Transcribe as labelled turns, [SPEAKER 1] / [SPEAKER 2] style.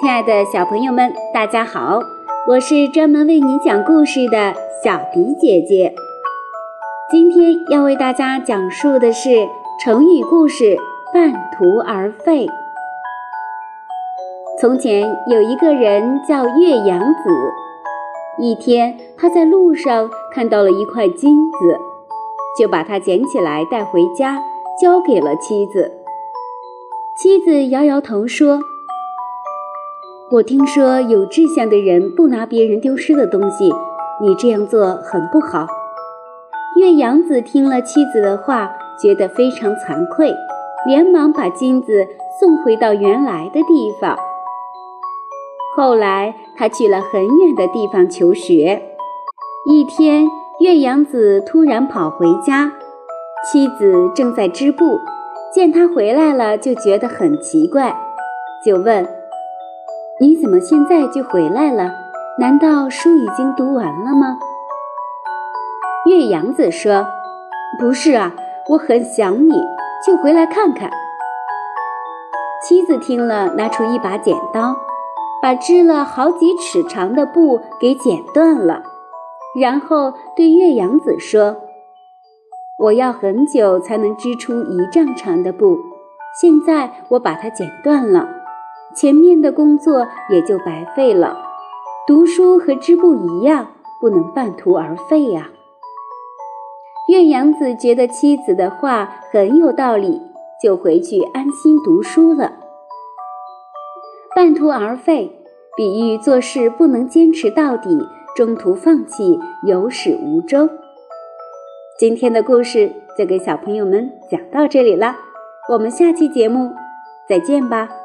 [SPEAKER 1] 亲爱的小朋友们，大家好！我是专门为你讲故事的小迪姐姐。今天要为大家讲述的是成语故事“半途而废”。从前有一个人叫岳阳子，一天他在路上看到了一块金子，就把它捡起来带回家，交给了妻子。妻子摇摇头说。我听说有志向的人不拿别人丢失的东西，你这样做很不好。岳阳子听了妻子的话，觉得非常惭愧，连忙把金子送回到原来的地方。后来他去了很远的地方求学。一天，岳阳子突然跑回家，妻子正在织布，见他回来了，就觉得很奇怪，就问。你怎么现在就回来了？难道书已经读完了吗？岳阳子说：“不是啊，我很想你，就回来看看。”妻子听了，拿出一把剪刀，把织了好几尺长的布给剪断了，然后对岳阳子说：“我要很久才能织出一丈长的布，现在我把它剪断了。”前面的工作也就白费了。读书和织布一样，不能半途而废呀。岳阳子觉得妻子的话很有道理，就回去安心读书了。半途而废，比喻做事不能坚持到底，中途放弃，有始无终。今天的故事就给小朋友们讲到这里了，我们下期节目再见吧。